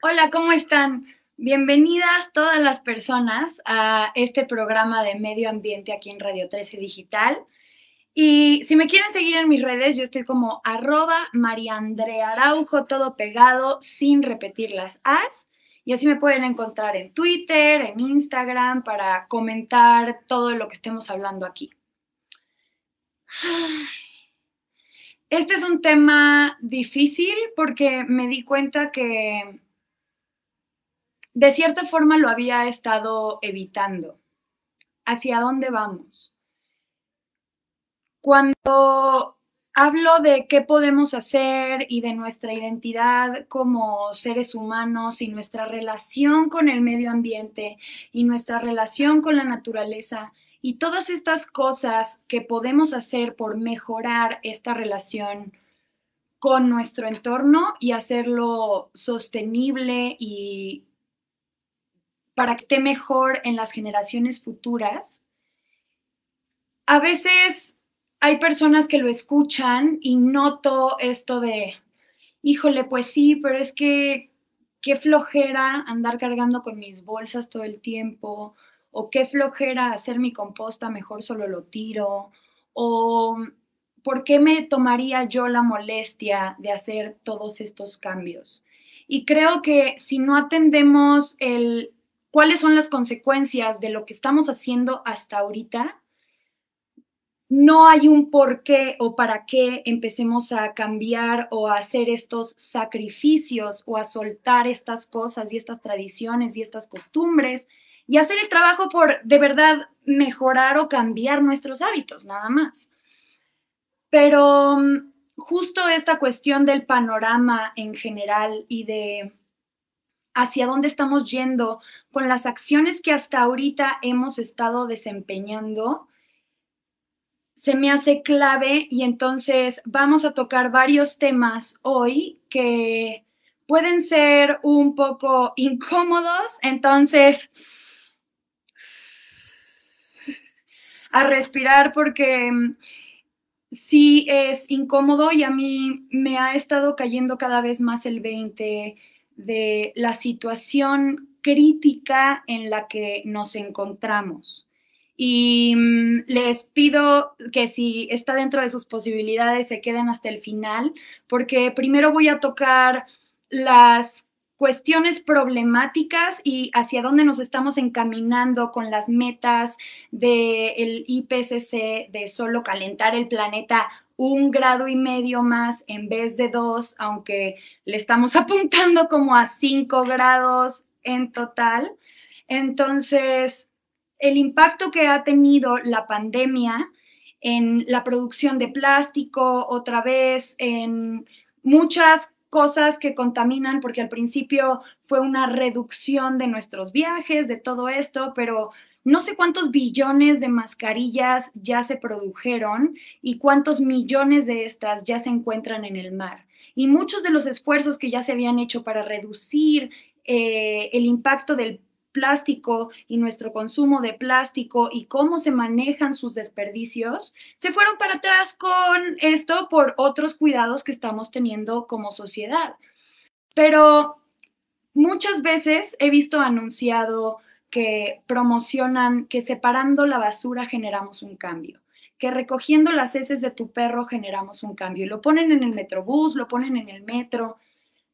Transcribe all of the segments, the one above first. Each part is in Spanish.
Hola, ¿cómo están? Bienvenidas todas las personas a este programa de medio ambiente aquí en Radio 13 Digital. Y si me quieren seguir en mis redes, yo estoy como arroba Mariandrea todo pegado, sin repetir las as. Y así me pueden encontrar en Twitter, en Instagram, para comentar todo lo que estemos hablando aquí. Este es un tema difícil porque me di cuenta que de cierta forma lo había estado evitando. ¿Hacia dónde vamos? Cuando hablo de qué podemos hacer y de nuestra identidad como seres humanos y nuestra relación con el medio ambiente y nuestra relación con la naturaleza y todas estas cosas que podemos hacer por mejorar esta relación con nuestro entorno y hacerlo sostenible y para que esté mejor en las generaciones futuras. A veces hay personas que lo escuchan y noto esto de, híjole, pues sí, pero es que qué flojera andar cargando con mis bolsas todo el tiempo, o qué flojera hacer mi composta, mejor solo lo tiro, o por qué me tomaría yo la molestia de hacer todos estos cambios. Y creo que si no atendemos el cuáles son las consecuencias de lo que estamos haciendo hasta ahorita, no hay un por qué o para qué empecemos a cambiar o a hacer estos sacrificios o a soltar estas cosas y estas tradiciones y estas costumbres y hacer el trabajo por de verdad mejorar o cambiar nuestros hábitos, nada más. Pero mm, justo esta cuestión del panorama en general y de hacia dónde estamos yendo con las acciones que hasta ahorita hemos estado desempeñando, se me hace clave y entonces vamos a tocar varios temas hoy que pueden ser un poco incómodos, entonces a respirar porque mm, sí es incómodo y a mí me ha estado cayendo cada vez más el 20 de la situación crítica en la que nos encontramos. Y mm, les pido que si está dentro de sus posibilidades se queden hasta el final, porque primero voy a tocar las cuestiones problemáticas y hacia dónde nos estamos encaminando con las metas del IPCC de solo calentar el planeta un grado y medio más en vez de dos, aunque le estamos apuntando como a cinco grados en total. Entonces, el impacto que ha tenido la pandemia en la producción de plástico, otra vez en muchas cosas que contaminan, porque al principio fue una reducción de nuestros viajes, de todo esto, pero no sé cuántos billones de mascarillas ya se produjeron y cuántos millones de estas ya se encuentran en el mar. Y muchos de los esfuerzos que ya se habían hecho para reducir eh, el impacto del plástico y nuestro consumo de plástico y cómo se manejan sus desperdicios, se fueron para atrás con esto por otros cuidados que estamos teniendo como sociedad. Pero muchas veces he visto anunciado que promocionan que separando la basura generamos un cambio, que recogiendo las heces de tu perro generamos un cambio. Y lo ponen en el metrobús, lo ponen en el metro,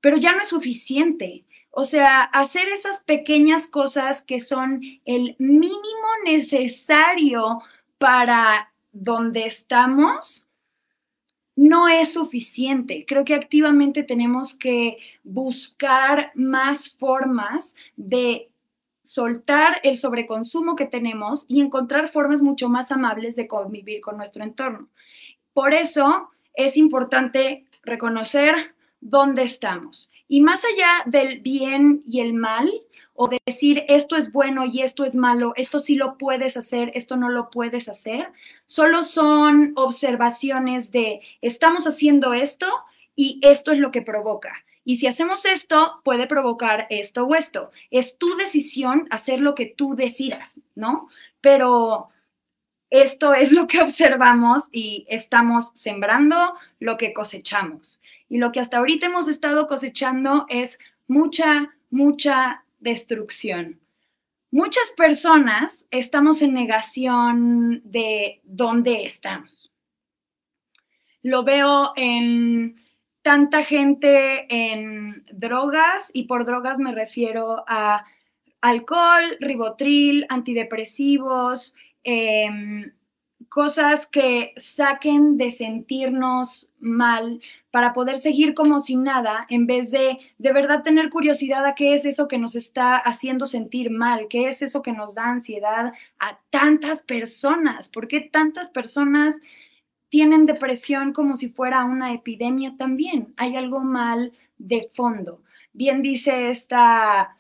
pero ya no es suficiente. O sea, hacer esas pequeñas cosas que son el mínimo necesario para donde estamos, no es suficiente. Creo que activamente tenemos que buscar más formas de soltar el sobreconsumo que tenemos y encontrar formas mucho más amables de convivir con nuestro entorno. Por eso es importante reconocer dónde estamos. Y más allá del bien y el mal, o decir esto es bueno y esto es malo, esto sí lo puedes hacer, esto no lo puedes hacer, solo son observaciones de estamos haciendo esto y esto es lo que provoca. Y si hacemos esto, puede provocar esto o esto. Es tu decisión hacer lo que tú decidas, ¿no? Pero esto es lo que observamos y estamos sembrando lo que cosechamos. Y lo que hasta ahorita hemos estado cosechando es mucha mucha destrucción. Muchas personas estamos en negación de dónde estamos. Lo veo en tanta gente en drogas y por drogas me refiero a alcohol, ribotril, antidepresivos, em, cosas que saquen de sentirnos mal para poder seguir como sin nada, en vez de de verdad tener curiosidad a qué es eso que nos está haciendo sentir mal, qué es eso que nos da ansiedad a tantas personas, por qué tantas personas tienen depresión como si fuera una epidemia también. Hay algo mal de fondo. Bien dice esta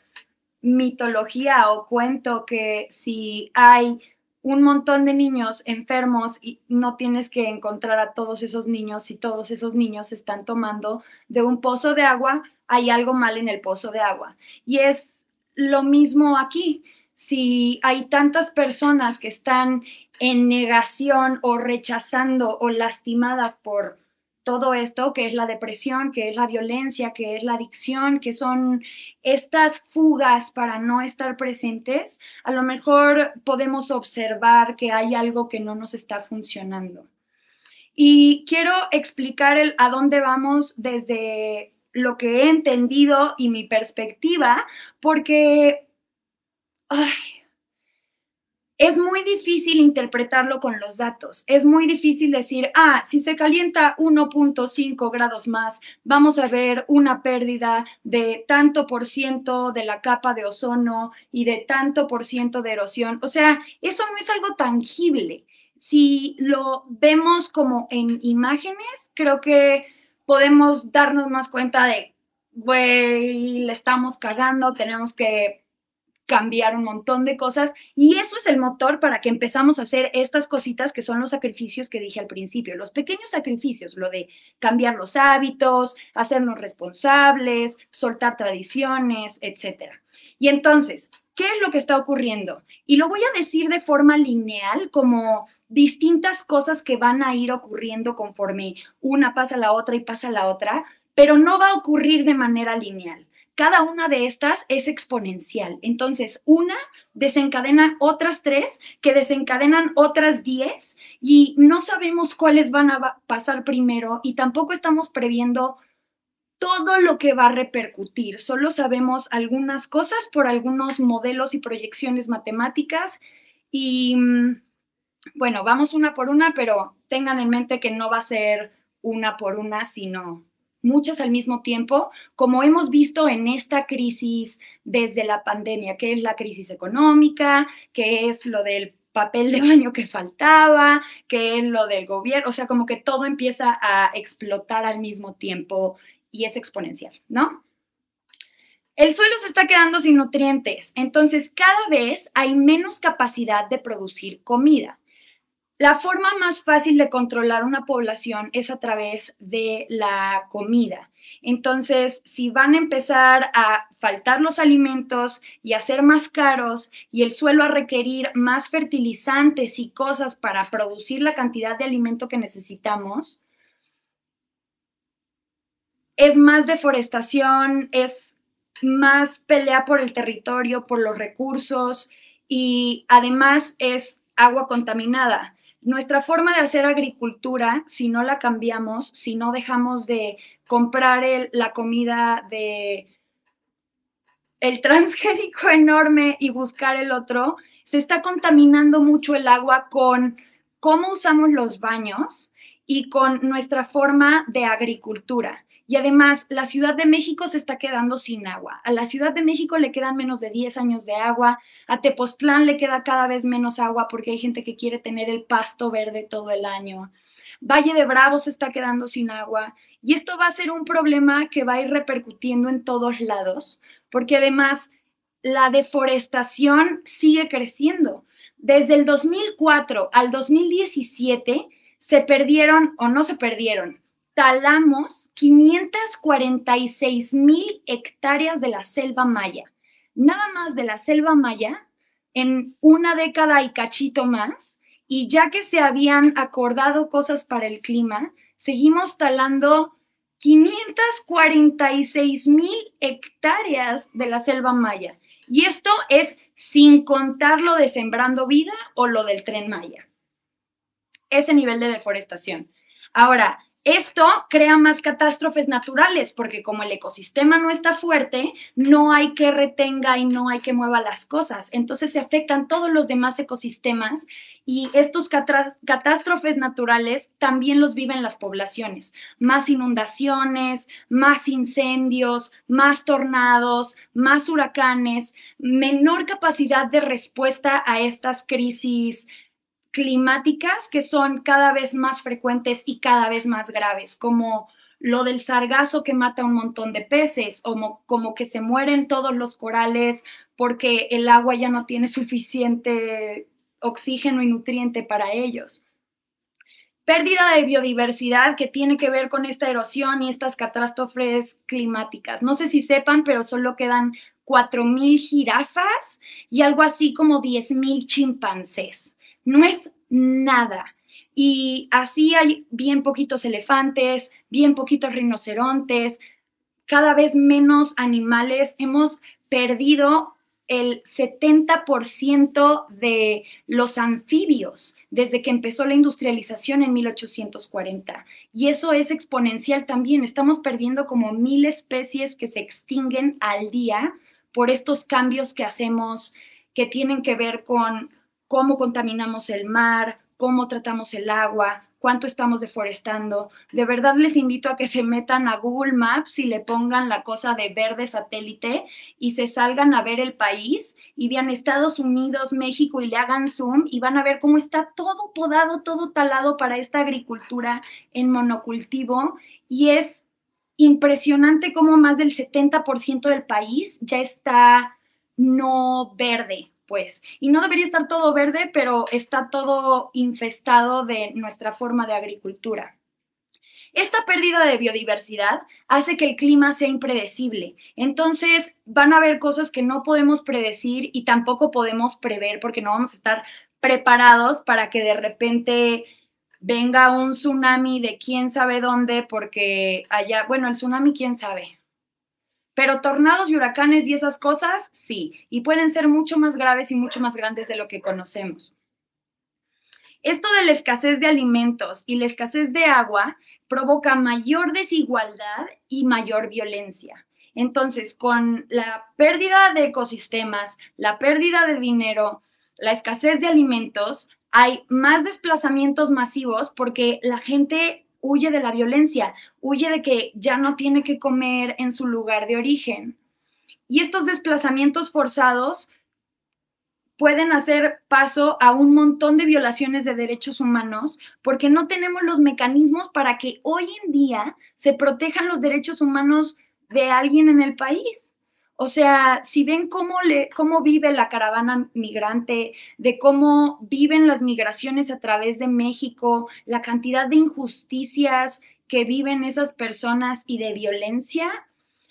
mitología o cuento que si hay un montón de niños enfermos y no tienes que encontrar a todos esos niños y todos esos niños están tomando de un pozo de agua, hay algo mal en el pozo de agua. Y es lo mismo aquí. Si hay tantas personas que están en negación o rechazando o lastimadas por todo esto, que es la depresión, que es la violencia, que es la adicción, que son estas fugas para no estar presentes, a lo mejor podemos observar que hay algo que no nos está funcionando. Y quiero explicar el, a dónde vamos desde lo que he entendido y mi perspectiva, porque ay, es muy difícil interpretarlo con los datos. Es muy difícil decir, ah, si se calienta 1.5 grados más, vamos a ver una pérdida de tanto por ciento de la capa de ozono y de tanto por ciento de erosión. O sea, eso no es algo tangible. Si lo vemos como en imágenes, creo que podemos darnos más cuenta de, güey, le estamos cagando, tenemos que cambiar un montón de cosas y eso es el motor para que empezamos a hacer estas cositas que son los sacrificios que dije al principio, los pequeños sacrificios, lo de cambiar los hábitos, hacernos responsables, soltar tradiciones, etcétera. Y entonces, ¿qué es lo que está ocurriendo? Y lo voy a decir de forma lineal como distintas cosas que van a ir ocurriendo conforme una pasa la otra y pasa la otra, pero no va a ocurrir de manera lineal cada una de estas es exponencial. Entonces, una desencadena otras tres, que desencadenan otras diez, y no sabemos cuáles van a pasar primero y tampoco estamos previendo todo lo que va a repercutir. Solo sabemos algunas cosas por algunos modelos y proyecciones matemáticas y mm, bueno, vamos una por una, pero tengan en mente que no va a ser una por una, sino muchas al mismo tiempo, como hemos visto en esta crisis desde la pandemia, que es la crisis económica, que es lo del papel de baño que faltaba, que es lo del gobierno, o sea, como que todo empieza a explotar al mismo tiempo y es exponencial, ¿no? El suelo se está quedando sin nutrientes, entonces cada vez hay menos capacidad de producir comida. La forma más fácil de controlar una población es a través de la comida. Entonces, si van a empezar a faltar los alimentos y a ser más caros y el suelo a requerir más fertilizantes y cosas para producir la cantidad de alimento que necesitamos, es más deforestación, es más pelea por el territorio, por los recursos y además es agua contaminada nuestra forma de hacer agricultura, si no la cambiamos, si no dejamos de comprar la comida de el transgénico enorme y buscar el otro, se está contaminando mucho el agua con cómo usamos los baños y con nuestra forma de agricultura. Y además, la Ciudad de México se está quedando sin agua. A la Ciudad de México le quedan menos de 10 años de agua. A Tepoztlán le queda cada vez menos agua porque hay gente que quiere tener el pasto verde todo el año. Valle de Bravo se está quedando sin agua. Y esto va a ser un problema que va a ir repercutiendo en todos lados, porque además la deforestación sigue creciendo. Desde el 2004 al 2017 se perdieron o no se perdieron, talamos 546 mil hectáreas de la selva maya. Nada más de la selva maya en una década y cachito más. Y ya que se habían acordado cosas para el clima, seguimos talando 546 mil hectáreas de la selva maya. Y esto es sin contar lo de Sembrando Vida o lo del tren Maya. Ese nivel de deforestación. Ahora, esto crea más catástrofes naturales porque como el ecosistema no está fuerte, no hay que retenga y no hay que mueva las cosas. Entonces se afectan todos los demás ecosistemas y estos catástrofes naturales también los viven las poblaciones. Más inundaciones, más incendios, más tornados, más huracanes, menor capacidad de respuesta a estas crisis climáticas que son cada vez más frecuentes y cada vez más graves, como lo del sargazo que mata un montón de peces, o como, que se mueren todos los corales porque el agua ya no tiene suficiente oxígeno y nutriente para ellos. Pérdida de biodiversidad que tiene que ver con esta erosión y estas catástrofes climáticas. No sé si sepan, pero solo quedan 4.000 jirafas y algo así como 10.000 chimpancés no es nada. Y así hay bien poquitos elefantes, bien poquitos rinocerontes, cada vez menos animales. Hemos perdido el 70% de los anfibios desde que empezó la industrialización en 1840. Y eso es exponencial también. Estamos perdiendo como mil especies que se extinguen al día por estos cambios que hacemos que tienen que ver con cómo contaminamos el mar, cómo tratamos el agua, cuánto estamos deforestando. De verdad les invito a que se metan a Google Maps y le pongan la cosa de verde satélite y se salgan a ver el país y vean Estados Unidos, México y le hagan zoom y van a ver cómo está todo podado, todo talado para esta agricultura en monocultivo y es impresionante cómo más del 70% del país ya está no verde, pues. Y no debería estar todo verde, pero está todo infestado de nuestra forma de agricultura. Esta pérdida de biodiversidad hace que el clima sea impredecible. Entonces van a haber cosas que no podemos predecir y tampoco podemos prever porque no vamos a estar preparados para que de repente venga un tsunami de quién sabe dónde porque allá, bueno, el tsunami quién sabe, pero tornados y huracanes y esas cosas, sí, y pueden ser mucho más graves y mucho más grandes de lo que conocemos. Esto de la escasez de alimentos y la escasez de agua provoca mayor desigualdad y mayor violencia. Entonces, con la pérdida de ecosistemas, la pérdida de dinero, la escasez de alimentos, hay más desplazamientos masivos porque la gente huye de la violencia, huye de que ya no tiene que comer en su lugar de origen. Y estos desplazamientos forzados pueden hacer paso a un montón de violaciones de derechos humanos porque no tenemos los mecanismos para que hoy en día se protejan los derechos humanos de alguien en el país. O sea, si ven cómo, le, cómo vive la caravana migrante, de cómo viven las migraciones a través de México, la cantidad de injusticias que viven esas personas y de violencia,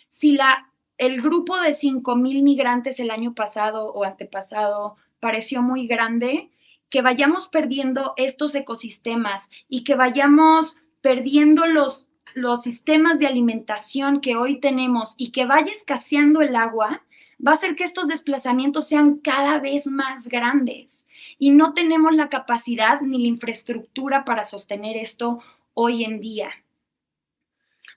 si la, el grupo de 5 mil migrantes el año pasado o antepasado pareció muy grande, que vayamos perdiendo estos ecosistemas y que vayamos perdiendo los los sistemas de alimentación que hoy tenemos y que vaya escaseando el agua, va a hacer que estos desplazamientos sean cada vez más grandes. Y no tenemos la capacidad ni la infraestructura para sostener esto hoy en día.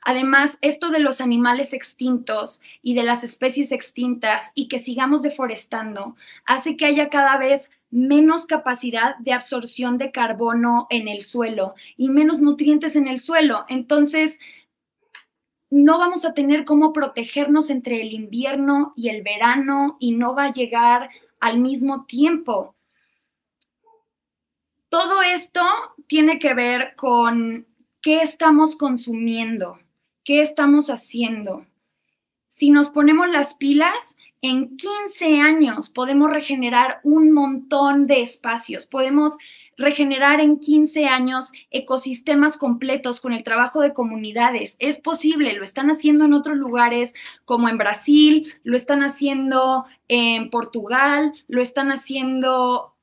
Además, esto de los animales extintos y de las especies extintas y que sigamos deforestando hace que haya cada vez menos capacidad de absorción de carbono en el suelo y menos nutrientes en el suelo. Entonces, no vamos a tener cómo protegernos entre el invierno y el verano y no va a llegar al mismo tiempo. Todo esto tiene que ver con qué estamos consumiendo, qué estamos haciendo. Si nos ponemos las pilas, en 15 años podemos regenerar un montón de espacios, podemos regenerar en 15 años ecosistemas completos con el trabajo de comunidades. Es posible, lo están haciendo en otros lugares como en Brasil, lo están haciendo en Portugal, lo están haciendo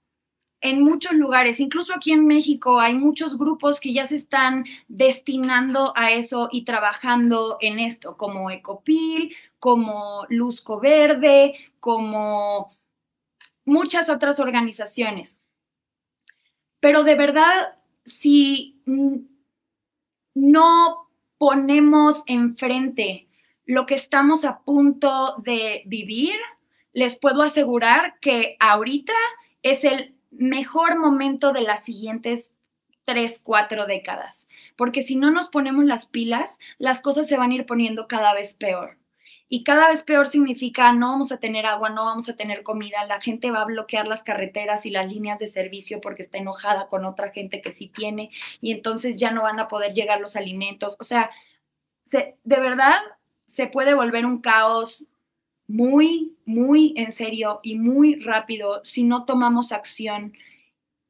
en muchos lugares, incluso aquí en México, hay muchos grupos que ya se están destinando a eso y trabajando en esto, como Ecopil, como Luzco Verde, como muchas otras organizaciones. Pero de verdad, si no ponemos enfrente lo que estamos a punto de vivir, les puedo asegurar que ahorita es el mejor momento de las siguientes tres, cuatro décadas, porque si no nos ponemos las pilas, las cosas se van a ir poniendo cada vez peor. Y cada vez peor significa no vamos a tener agua, no vamos a tener comida, la gente va a bloquear las carreteras y las líneas de servicio porque está enojada con otra gente que sí tiene y entonces ya no van a poder llegar los alimentos. O sea, de verdad se puede volver un caos muy, muy en serio y muy rápido si no tomamos acción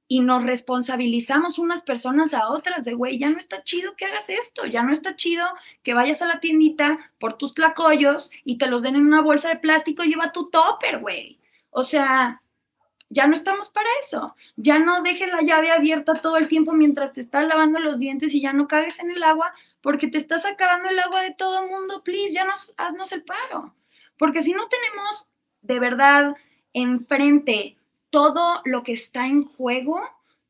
y nos responsabilizamos unas personas a otras de, güey, ya no está chido que hagas esto, ya no está chido que vayas a la tiendita por tus tlacoyos y te los den en una bolsa de plástico y lleva tu topper, güey. O sea, ya no estamos para eso. Ya no dejes la llave abierta todo el tiempo mientras te estás lavando los dientes y ya no cagues en el agua porque te estás acabando el agua de todo el mundo. Please, ya nos, haznos el paro. Porque si no tenemos de verdad enfrente todo lo que está en juego,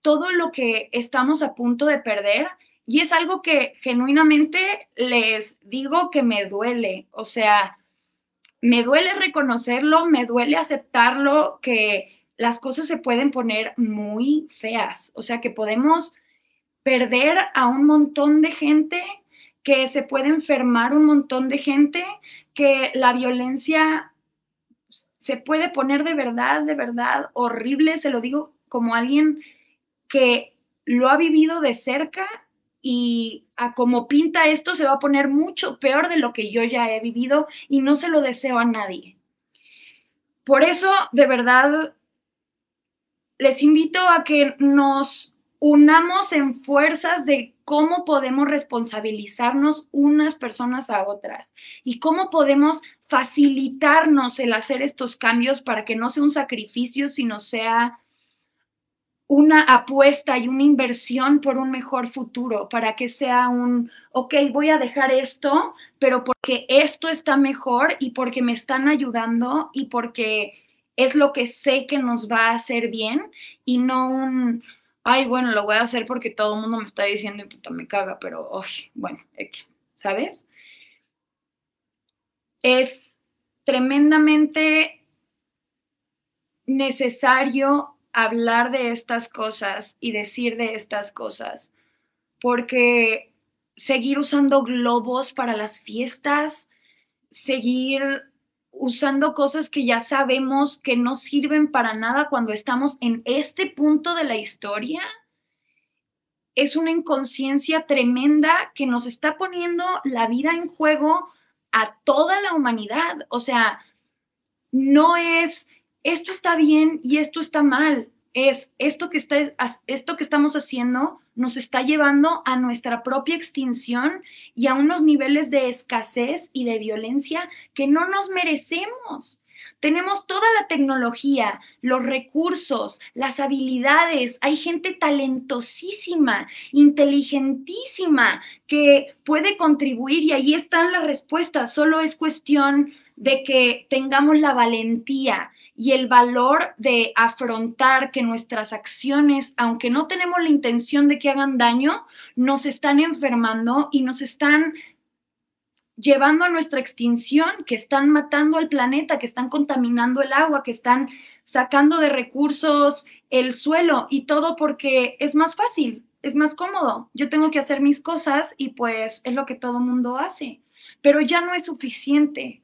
todo lo que estamos a punto de perder, y es algo que genuinamente les digo que me duele, o sea, me duele reconocerlo, me duele aceptarlo, que las cosas se pueden poner muy feas, o sea, que podemos perder a un montón de gente, que se puede enfermar un montón de gente, que la violencia se puede poner de verdad, de verdad horrible, se lo digo como alguien que lo ha vivido de cerca y a como pinta esto se va a poner mucho peor de lo que yo ya he vivido y no se lo deseo a nadie. Por eso, de verdad, les invito a que nos unamos en fuerzas de cómo podemos responsabilizarnos unas personas a otras y cómo podemos facilitarnos el hacer estos cambios para que no sea un sacrificio, sino sea una apuesta y una inversión por un mejor futuro, para que sea un, ok, voy a dejar esto, pero porque esto está mejor y porque me están ayudando y porque es lo que sé que nos va a hacer bien y no un, ay, bueno, lo voy a hacer porque todo el mundo me está diciendo y puta me caga, pero, ay, bueno, X, ¿sabes? Es tremendamente necesario hablar de estas cosas y decir de estas cosas, porque seguir usando globos para las fiestas, seguir usando cosas que ya sabemos que no sirven para nada cuando estamos en este punto de la historia, es una inconsciencia tremenda que nos está poniendo la vida en juego a toda la humanidad. O sea, no es esto está bien y esto está mal, es esto que, está, que estamos haciendo nos está llevando a nuestra propia extinción y a unos niveles de escasez y de violencia que no nos merecemos. Tenemos toda la tecnología, los recursos, las habilidades. Hay gente talentosísima, inteligentísima, que puede contribuir y ahí están las respuestas. Solo es cuestión de que tengamos la valentía y el valor de afrontar que nuestras acciones, aunque no tenemos la intención de que hagan daño, nos están enfermando y nos están llevando a nuestra extinción, que están matando al planeta, que están contaminando el agua, que están sacando de recursos el suelo y todo porque es más fácil, es más cómodo. Yo tengo que hacer mis cosas y pues es lo que todo mundo hace, pero ya no es suficiente.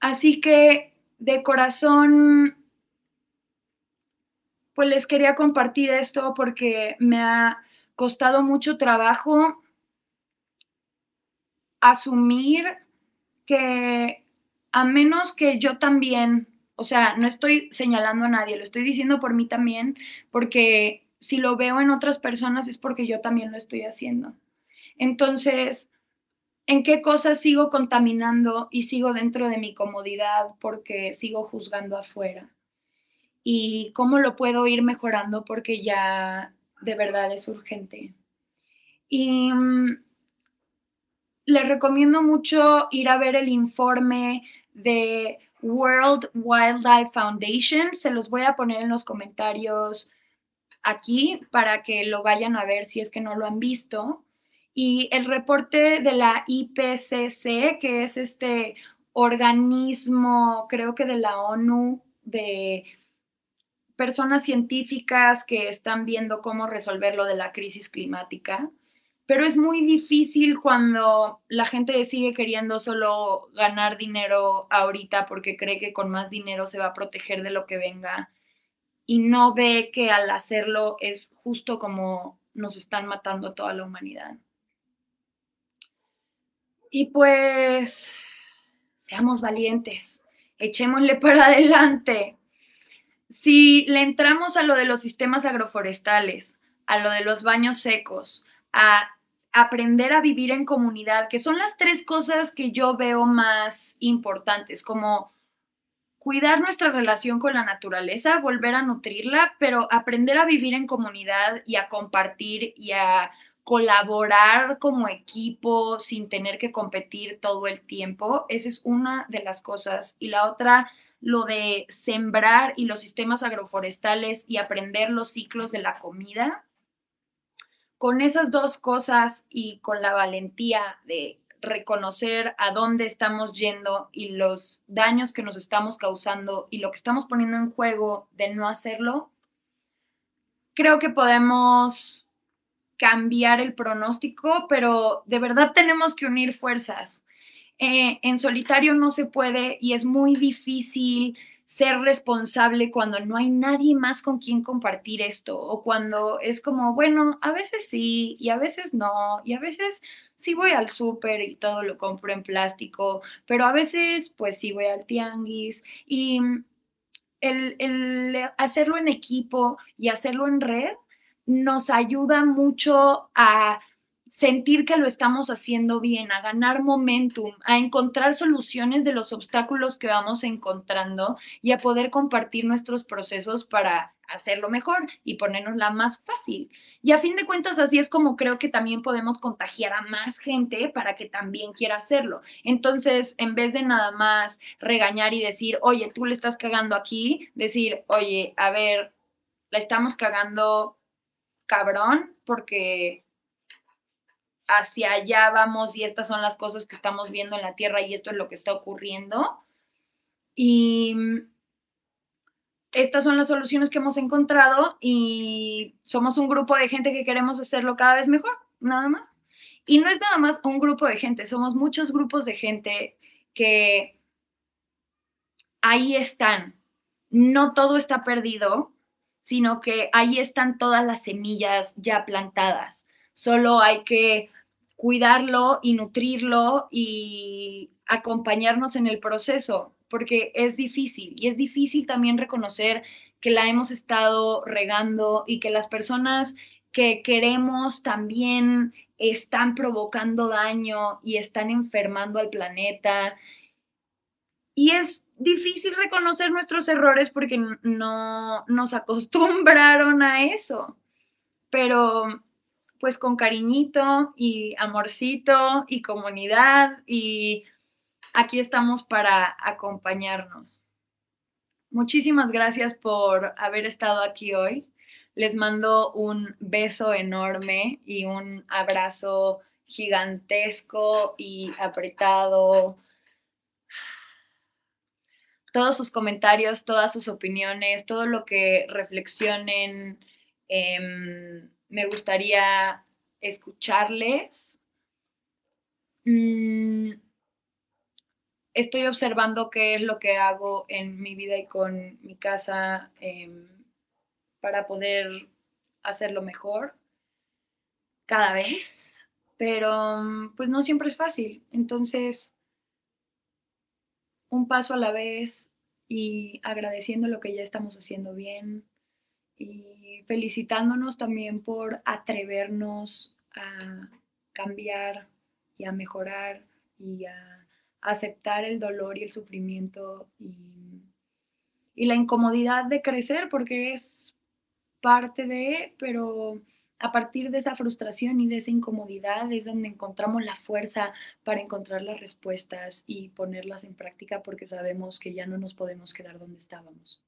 Así que de corazón, pues les quería compartir esto porque me ha costado mucho trabajo asumir que a menos que yo también, o sea, no estoy señalando a nadie, lo estoy diciendo por mí también, porque si lo veo en otras personas es porque yo también lo estoy haciendo. Entonces, en qué cosas sigo contaminando y sigo dentro de mi comodidad porque sigo juzgando afuera. y cómo lo puedo ir mejorando porque ya de verdad es urgente. Y mm, les recomiendo mucho ir a ver el informe de World Wildlife Foundation. Se los voy a poner en los comentarios aquí para que lo vayan a ver si es que no lo han visto. Y el reporte de la IPCC, que es este organismo, creo que de la ONU, de personas científicas que están viendo cómo resolver lo de la crisis climática, pero es muy difícil cuando la gente sigue queriendo solo ganar dinero ahorita porque cree que con más dinero se va a proteger de lo que venga y no ve que al hacerlo es justo como nos están matando a toda la humanidad. Y pues, seamos valientes, echémosle para adelante, si le entramos a lo de los sistemas agroforestales, a lo de los baños secos, a aprender a vivir en comunidad, que son las tres cosas que yo veo más importantes, como cuidar nuestra relación con la naturaleza, volver a nutrirla, pero aprender a vivir en comunidad y a compartir y a colaborar como equipo sin tener que competir todo el tiempo, esa es una de las cosas. Y la otra, lo de sembrar y los sistemas agroforestales y aprender los ciclos de la comida, con esas dos cosas y con la valentía de reconocer a dónde estamos yendo y los daños que nos estamos causando y lo que estamos poniendo en juego de no hacerlo, creo que podemos cambiar el pronóstico, pero de verdad tenemos que unir fuerzas. Eh, en solitario no se puede y es muy difícil ser responsable cuando no hay nadie más con quien compartir esto o cuando es como, bueno, a veces sí y a veces no y a veces sí voy al súper y todo lo compro en plástico, pero a veces pues sí voy al tianguis y el, el hacerlo en equipo y hacerlo en red nos ayuda mucho a sentir que lo estamos haciendo bien, a ganar momentum, a encontrar soluciones de los obstáculos que vamos encontrando y a poder compartir nuestros procesos para hacerlo mejor y ponernos la más fácil. Y a fin de cuentas, así es como creo que también podemos contagiar a más gente para que también quiera hacerlo. Entonces, en vez de nada más regañar y decir, oye, tú le estás cagando aquí, decir, oye, a ver, la estamos cagando cabrón porque hacia allá vamos y estas son las cosas que estamos viendo en la Tierra y esto es lo que está ocurriendo. Y estas son las soluciones que hemos encontrado y somos un grupo de gente que queremos hacerlo cada vez mejor, nada más. Y no es nada más un grupo de gente, somos muchos grupos de gente que ahí están. No todo está perdido, sino que ahí están todas las semillas ya plantadas. Solo hay que cuidarlo y nutrirlo y acompañarnos en el proceso, porque es difícil y es difícil también reconocer que la hemos estado regando y que las personas que queremos también están provocando daño y están enfermando al planeta. Y es difícil reconocer nuestros errores porque no nos acostumbraron a eso. Pero pues con cariñito y amorcito y comunidad y aquí estamos para acompañarnos. Muchísimas gracias por haber estado aquí hoy. Les mando un beso enorme y un abrazo gigantesco y apretado. Todos sus comentarios, todas sus opiniones, todo lo que reflexionen. Eh, me gustaría escucharles. Mm, estoy observando qué es lo que hago en mi vida y con mi casa em, para poder hacerlo mejor cada vez, pero pues no siempre es fácil. Entonces, un paso a la vez y agradeciendo lo que ya estamos haciendo bien y felicitándonos también por atrevernos a cambiar y a mejorar y a aceptar el dolor y el sufrimiento y, y la incomodidad de crecer porque es parte de, pero a partir de esa frustración y de esa incomodidad es donde encontramos la fuerza para encontrar las respuestas y ponerlas en práctica porque sabemos que ya no nos podemos quedar donde estábamos.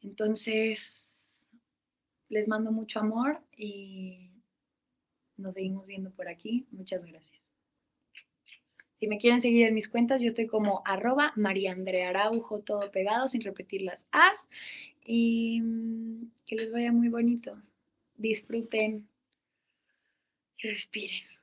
Entonces, les mando mucho amor y nos seguimos viendo por aquí. Muchas gracias. Si me quieren seguir en mis cuentas, yo estoy como arroba Araujo, todo pegado, sin repetir las as. Y que les vaya muy bonito disfruten y respiren.